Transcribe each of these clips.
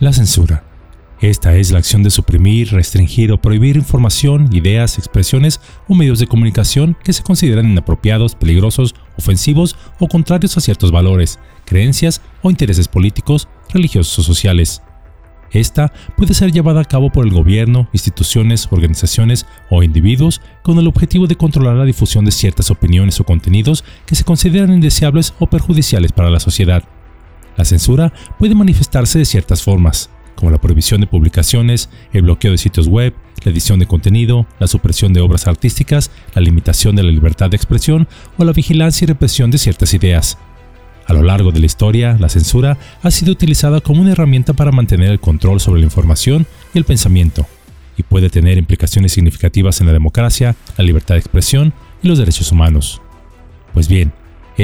La censura. Esta es la acción de suprimir, restringir o prohibir información, ideas, expresiones o medios de comunicación que se consideran inapropiados, peligrosos, ofensivos o contrarios a ciertos valores, creencias o intereses políticos, religiosos o sociales. Esta puede ser llevada a cabo por el gobierno, instituciones, organizaciones o individuos con el objetivo de controlar la difusión de ciertas opiniones o contenidos que se consideran indeseables o perjudiciales para la sociedad. La censura puede manifestarse de ciertas formas, como la prohibición de publicaciones, el bloqueo de sitios web, la edición de contenido, la supresión de obras artísticas, la limitación de la libertad de expresión o la vigilancia y represión de ciertas ideas. A lo largo de la historia, la censura ha sido utilizada como una herramienta para mantener el control sobre la información y el pensamiento, y puede tener implicaciones significativas en la democracia, la libertad de expresión y los derechos humanos. Pues bien,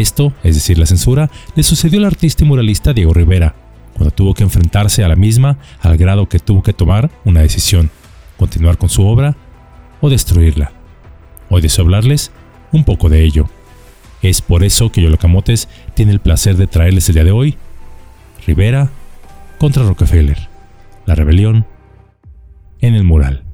esto, es decir, la censura, le sucedió al artista y muralista Diego Rivera, cuando tuvo que enfrentarse a la misma al grado que tuvo que tomar una decisión, continuar con su obra o destruirla. Hoy deseo hablarles un poco de ello. Es por eso que Yolocamotes tiene el placer de traerles el día de hoy Rivera contra Rockefeller, la rebelión en el mural.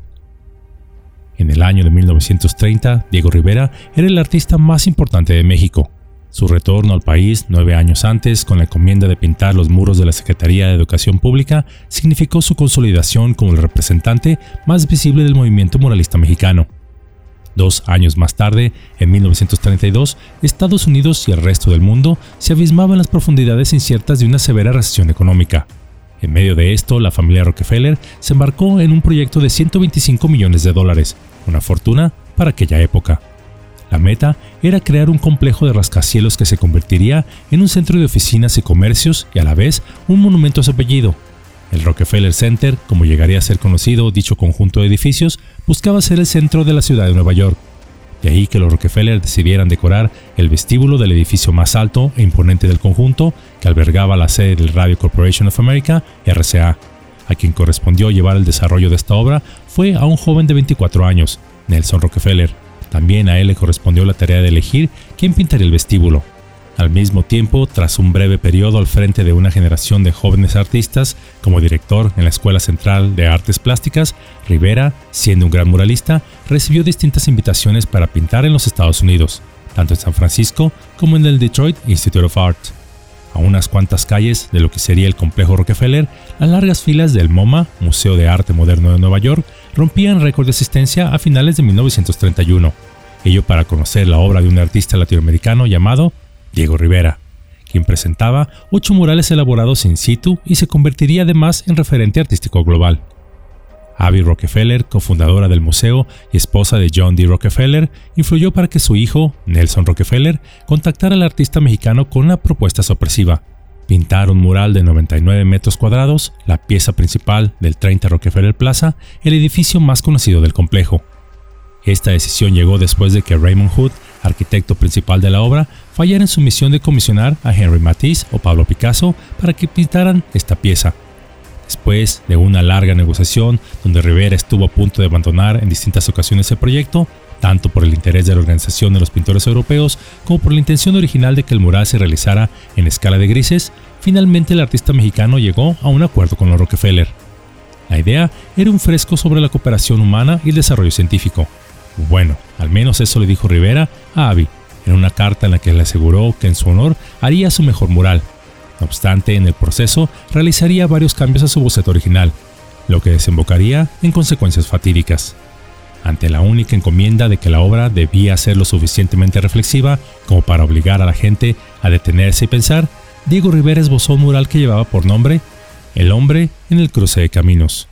En el año de 1930, Diego Rivera era el artista más importante de México su retorno al país nueve años antes, con la encomienda de pintar los muros de la Secretaría de Educación Pública, significó su consolidación como el representante más visible del movimiento muralista mexicano. Dos años más tarde, en 1932, Estados Unidos y el resto del mundo se abismaban las profundidades inciertas de una severa recesión económica. En medio de esto, la familia Rockefeller se embarcó en un proyecto de 125 millones de dólares, una fortuna para aquella época. La meta era crear un complejo de rascacielos que se convertiría en un centro de oficinas y comercios y a la vez un monumento a su apellido. El Rockefeller Center, como llegaría a ser conocido dicho conjunto de edificios, buscaba ser el centro de la ciudad de Nueva York. De ahí que los Rockefeller decidieran decorar el vestíbulo del edificio más alto e imponente del conjunto, que albergaba la sede del Radio Corporation of America, RCA. A quien correspondió llevar el desarrollo de esta obra fue a un joven de 24 años, Nelson Rockefeller, también a él le correspondió la tarea de elegir quién pintaría el vestíbulo. Al mismo tiempo, tras un breve periodo al frente de una generación de jóvenes artistas, como director en la Escuela Central de Artes Plásticas, Rivera, siendo un gran muralista, recibió distintas invitaciones para pintar en los Estados Unidos, tanto en San Francisco como en el Detroit Institute of Art. A unas cuantas calles de lo que sería el complejo Rockefeller, las largas filas del MoMA, Museo de Arte Moderno de Nueva York, rompían récord de asistencia a finales de 1931, ello para conocer la obra de un artista latinoamericano llamado Diego Rivera, quien presentaba ocho murales elaborados in situ y se convertiría además en referente artístico global. Abby Rockefeller, cofundadora del museo y esposa de John D. Rockefeller, influyó para que su hijo, Nelson Rockefeller, contactara al artista mexicano con una propuesta sorpresiva. Pintar un mural de 99 metros cuadrados, la pieza principal del 30 Rockefeller Plaza, el edificio más conocido del complejo. Esta decisión llegó después de que Raymond Hood, arquitecto principal de la obra, fallara en su misión de comisionar a Henry Matisse o Pablo Picasso para que pintaran esta pieza, Después de una larga negociación, donde Rivera estuvo a punto de abandonar en distintas ocasiones el proyecto, tanto por el interés de la organización de los pintores europeos como por la intención original de que el mural se realizara en escala de grises, finalmente el artista mexicano llegó a un acuerdo con los Rockefeller. La idea era un fresco sobre la cooperación humana y el desarrollo científico. Bueno, al menos eso le dijo Rivera a Avi, en una carta en la que le aseguró que en su honor haría su mejor mural, no obstante, en el proceso realizaría varios cambios a su boceto original, lo que desembocaría en consecuencias fatídicas. Ante la única encomienda de que la obra debía ser lo suficientemente reflexiva como para obligar a la gente a detenerse y pensar, Diego Rivera esbozó un mural que llevaba por nombre El hombre en el cruce de caminos.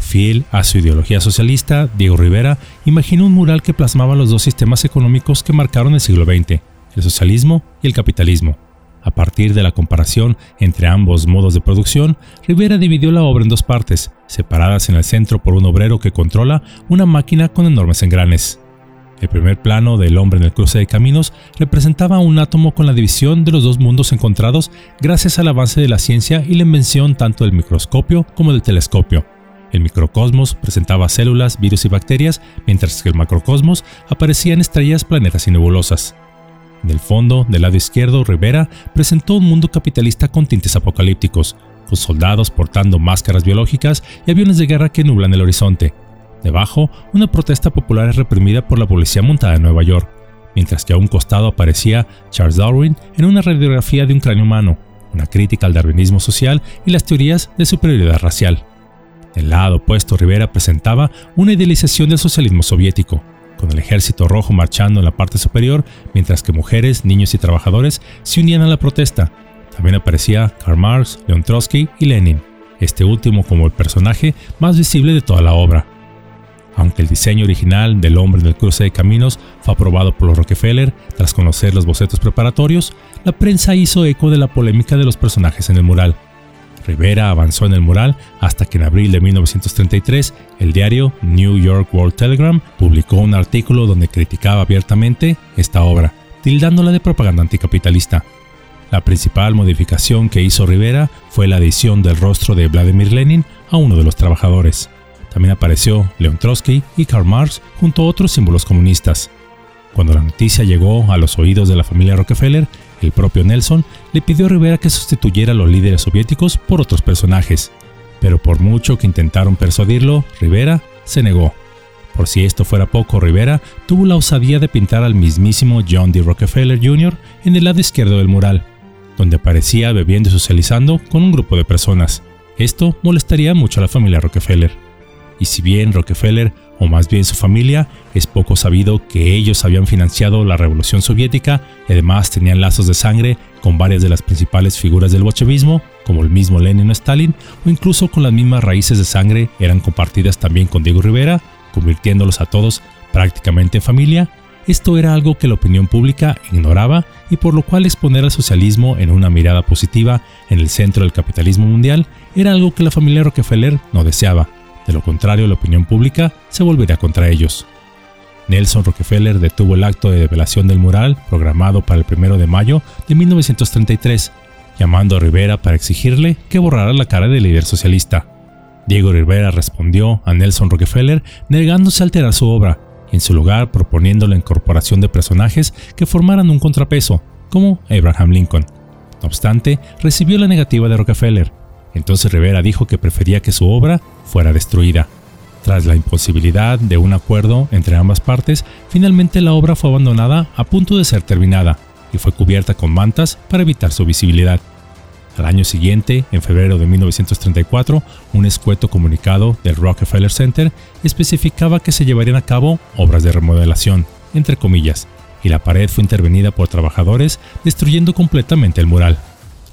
Fiel a su ideología socialista, Diego Rivera imaginó un mural que plasmaba los dos sistemas económicos que marcaron el siglo XX, el socialismo y el capitalismo, a partir de la comparación entre ambos modos de producción, Rivera dividió la obra en dos partes, separadas en el centro por un obrero que controla una máquina con enormes engranes. El primer plano del hombre en el cruce de caminos representaba un átomo con la división de los dos mundos encontrados gracias al avance de la ciencia y la invención tanto del microscopio como del telescopio. El microcosmos presentaba células, virus y bacterias, mientras que el macrocosmos aparecían estrellas, planetas y nebulosas. En el fondo, del lado izquierdo, Rivera presentó un mundo capitalista con tintes apocalípticos, con soldados portando máscaras biológicas y aviones de guerra que nublan el horizonte. Debajo, una protesta popular es reprimida por la policía montada en Nueva York, mientras que a un costado aparecía Charles Darwin en una radiografía de un cráneo humano, una crítica al darwinismo social y las teorías de superioridad racial. Del lado opuesto, Rivera presentaba una idealización del socialismo soviético, con el ejército rojo marchando en la parte superior, mientras que mujeres, niños y trabajadores se unían a la protesta. También aparecía Karl Marx, Leon Trotsky y Lenin, este último como el personaje más visible de toda la obra. Aunque el diseño original del hombre en el cruce de caminos fue aprobado por los Rockefeller tras conocer los bocetos preparatorios, la prensa hizo eco de la polémica de los personajes en el mural. Rivera avanzó en el mural hasta que en abril de 1933 el diario New York World Telegram publicó un artículo donde criticaba abiertamente esta obra, tildándola de propaganda anticapitalista. La principal modificación que hizo Rivera fue la adición del rostro de Vladimir Lenin a uno de los trabajadores. También apareció Leon Trotsky y Karl Marx junto a otros símbolos comunistas. Cuando la noticia llegó a los oídos de la familia Rockefeller, el propio Nelson le pidió a Rivera que sustituyera a los líderes soviéticos por otros personajes, pero por mucho que intentaron persuadirlo, Rivera se negó. Por si esto fuera poco, Rivera tuvo la osadía de pintar al mismísimo John D. Rockefeller Jr. en el lado izquierdo del mural, donde aparecía bebiendo y socializando con un grupo de personas. Esto molestaría mucho a la familia Rockefeller. Y si bien Rockefeller o más bien su familia, es poco sabido que ellos habían financiado la revolución soviética y además tenían lazos de sangre con varias de las principales figuras del bolchevismo, como el mismo Lenin o Stalin, o incluso con las mismas raíces de sangre eran compartidas también con Diego Rivera, convirtiéndolos a todos prácticamente en familia. Esto era algo que la opinión pública ignoraba y por lo cual exponer al socialismo en una mirada positiva en el centro del capitalismo mundial era algo que la familia Rockefeller no deseaba de lo contrario, la opinión pública se volvería contra ellos. Nelson Rockefeller detuvo el acto de develación del mural programado para el 1 de mayo de 1933, llamando a Rivera para exigirle que borrara la cara del líder socialista. Diego Rivera respondió a Nelson Rockefeller negándose a alterar su obra, y en su lugar proponiendo la incorporación de personajes que formaran un contrapeso, como Abraham Lincoln. No obstante, recibió la negativa de Rockefeller, entonces Rivera dijo que prefería que su obra fuera destruida. Tras la imposibilidad de un acuerdo entre ambas partes, finalmente la obra fue abandonada a punto de ser terminada y fue cubierta con mantas para evitar su visibilidad. Al año siguiente, en febrero de 1934, un escueto comunicado del Rockefeller Center especificaba que se llevarían a cabo obras de remodelación, entre comillas, y la pared fue intervenida por trabajadores destruyendo completamente el mural.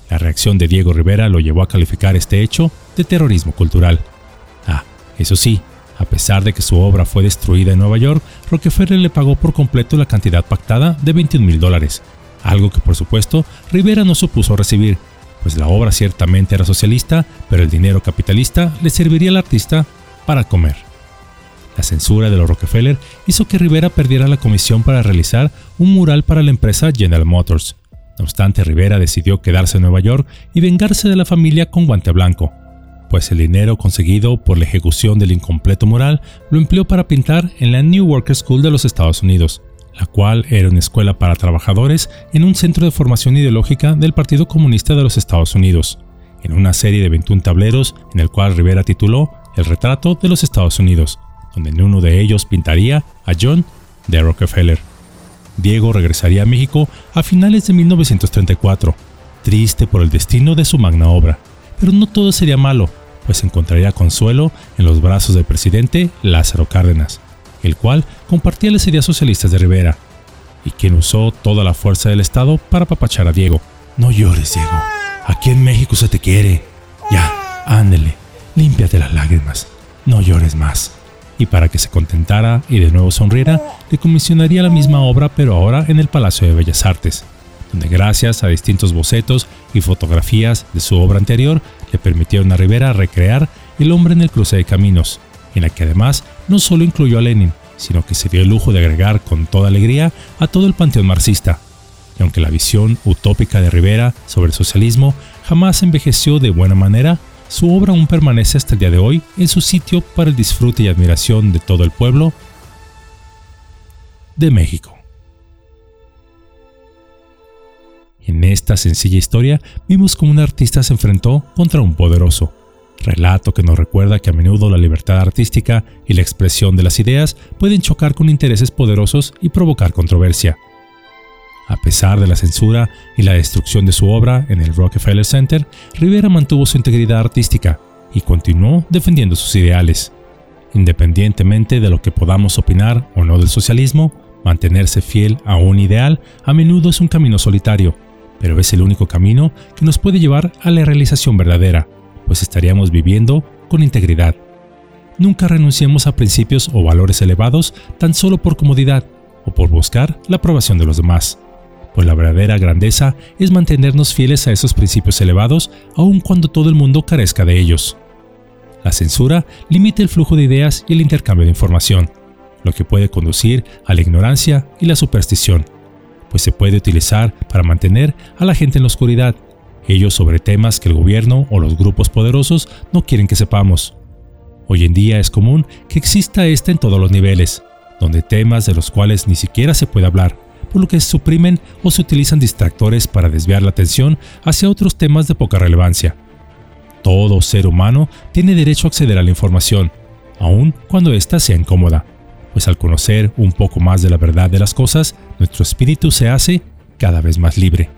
La reacción de Diego Rivera lo llevó a calificar este hecho de terrorismo cultural. Eso sí, a pesar de que su obra fue destruida en Nueva York, Rockefeller le pagó por completo la cantidad pactada de 21 mil dólares, algo que por supuesto Rivera no supuso recibir, pues la obra ciertamente era socialista, pero el dinero capitalista le serviría al artista para comer. La censura de los Rockefeller hizo que Rivera perdiera la comisión para realizar un mural para la empresa General Motors, no obstante, Rivera decidió quedarse en Nueva York y vengarse de la familia con guante blanco, pues el dinero conseguido por la ejecución del incompleto mural lo empleó para pintar en la New Worker School de los Estados Unidos, la cual era una escuela para trabajadores en un centro de formación ideológica del Partido Comunista de los Estados Unidos, en una serie de 21 tableros en el cual Rivera tituló El retrato de los Estados Unidos, donde en uno de ellos pintaría a John D. Rockefeller. Diego regresaría a México a finales de 1934, triste por el destino de su magna obra. Pero no todo sería malo, pues encontraría consuelo en los brazos del presidente Lázaro Cárdenas, el cual compartía las ideas socialistas de Rivera, y quien usó toda la fuerza del Estado para papachar a Diego. No llores, Diego. Aquí en México se te quiere. Ya, ándele, límpiate las lágrimas. No llores más y para que se contentara y de nuevo sonriera, le comisionaría la misma obra pero ahora en el Palacio de Bellas Artes, donde gracias a distintos bocetos y fotografías de su obra anterior le permitieron a Rivera recrear El hombre en el cruce de caminos, en la que además no solo incluyó a Lenin, sino que se dio el lujo de agregar con toda alegría a todo el panteón marxista. Y aunque la visión utópica de Rivera sobre el socialismo jamás envejeció de buena manera, su obra aún permanece hasta el día de hoy en su sitio para el disfrute y admiración de todo el pueblo de México. En esta sencilla historia vimos cómo un artista se enfrentó contra un poderoso, relato que nos recuerda que a menudo la libertad artística y la expresión de las ideas pueden chocar con intereses poderosos y provocar controversia. A pesar de la censura y la destrucción de su obra en el Rockefeller Center, Rivera mantuvo su integridad artística y continuó defendiendo sus ideales. Independientemente de lo que podamos opinar o no del socialismo, mantenerse fiel a un ideal a menudo es un camino solitario, pero es el único camino que nos puede llevar a la realización verdadera, pues estaríamos viviendo con integridad. Nunca renunciemos a principios o valores elevados tan solo por comodidad o por buscar la aprobación de los demás, pues la verdadera grandeza es mantenernos fieles a esos principios elevados aun cuando todo el mundo carezca de ellos. La censura limita el flujo de ideas y el intercambio de información, lo que puede conducir a la ignorancia y la superstición, pues se puede utilizar para mantener a la gente en la oscuridad, ellos sobre temas que el gobierno o los grupos poderosos no quieren que sepamos. Hoy en día es común que exista esta en todos los niveles, donde temas de los cuales ni siquiera se puede hablar, por lo que se suprimen o se utilizan distractores para desviar la atención hacia otros temas de poca relevancia. Todo ser humano tiene derecho a acceder a la información, aun cuando ésta sea incómoda, pues al conocer un poco más de la verdad de las cosas, nuestro espíritu se hace cada vez más libre.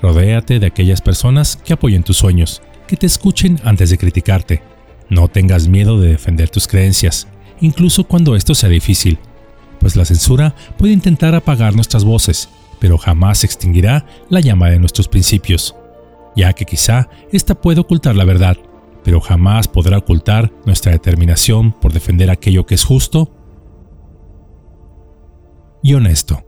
Rodéate de aquellas personas que apoyen tus sueños, que te escuchen antes de criticarte. No tengas miedo de defender tus creencias, incluso cuando esto sea difícil, pues la censura puede intentar apagar nuestras voces, pero jamás extinguirá la llama de nuestros principios ya que quizá ésta puede ocultar la verdad, pero jamás podrá ocultar nuestra determinación por defender aquello que es justo y honesto.